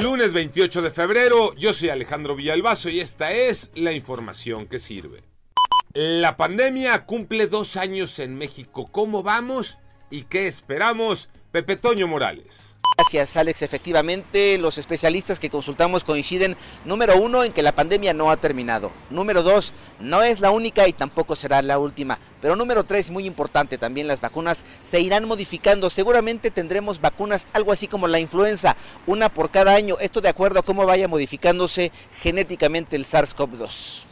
Lunes 28 de febrero, yo soy Alejandro Villalbazo y esta es la información que sirve. La pandemia cumple dos años en México. ¿Cómo vamos y qué esperamos? Pepe Toño Morales. Gracias, Alex. Efectivamente, los especialistas que consultamos coinciden, número uno, en que la pandemia no ha terminado. Número dos, no es la única y tampoco será la última. Pero número tres, muy importante, también las vacunas se irán modificando. Seguramente tendremos vacunas algo así como la influenza, una por cada año. Esto de acuerdo a cómo vaya modificándose genéticamente el SARS-CoV-2.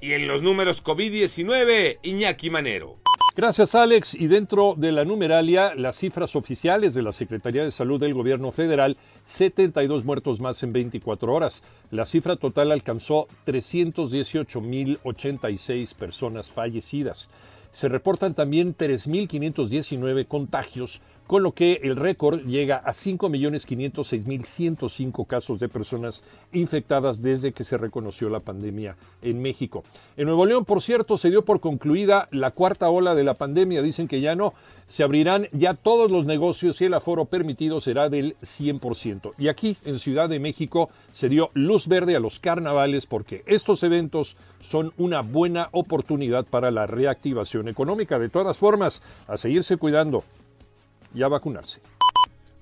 Y en los números COVID-19, Iñaki Manero. Gracias, Alex. Y dentro de la numeralia, las cifras oficiales de la Secretaría de Salud del Gobierno Federal, 72 muertos más en 24 horas. La cifra total alcanzó 318.086 personas fallecidas. Se reportan también 3.519 contagios con lo que el récord llega a 5.506.105 casos de personas infectadas desde que se reconoció la pandemia en México. En Nuevo León, por cierto, se dio por concluida la cuarta ola de la pandemia. Dicen que ya no, se abrirán ya todos los negocios y el aforo permitido será del 100%. Y aquí, en Ciudad de México, se dio luz verde a los carnavales porque estos eventos son una buena oportunidad para la reactivación económica. De todas formas, a seguirse cuidando y a vacunarse.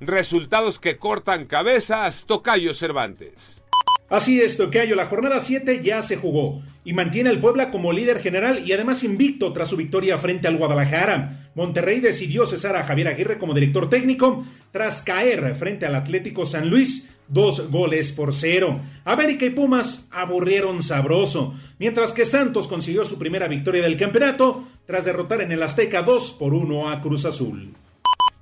Resultados que cortan cabezas, Tocayo Cervantes. Así es, Tocayo, la jornada 7 ya se jugó y mantiene al Puebla como líder general y además invicto tras su victoria frente al Guadalajara. Monterrey decidió cesar a Javier Aguirre como director técnico tras caer frente al Atlético San Luis dos goles por cero. América y Pumas aburrieron sabroso, mientras que Santos consiguió su primera victoria del campeonato tras derrotar en el Azteca 2 por 1 a Cruz Azul.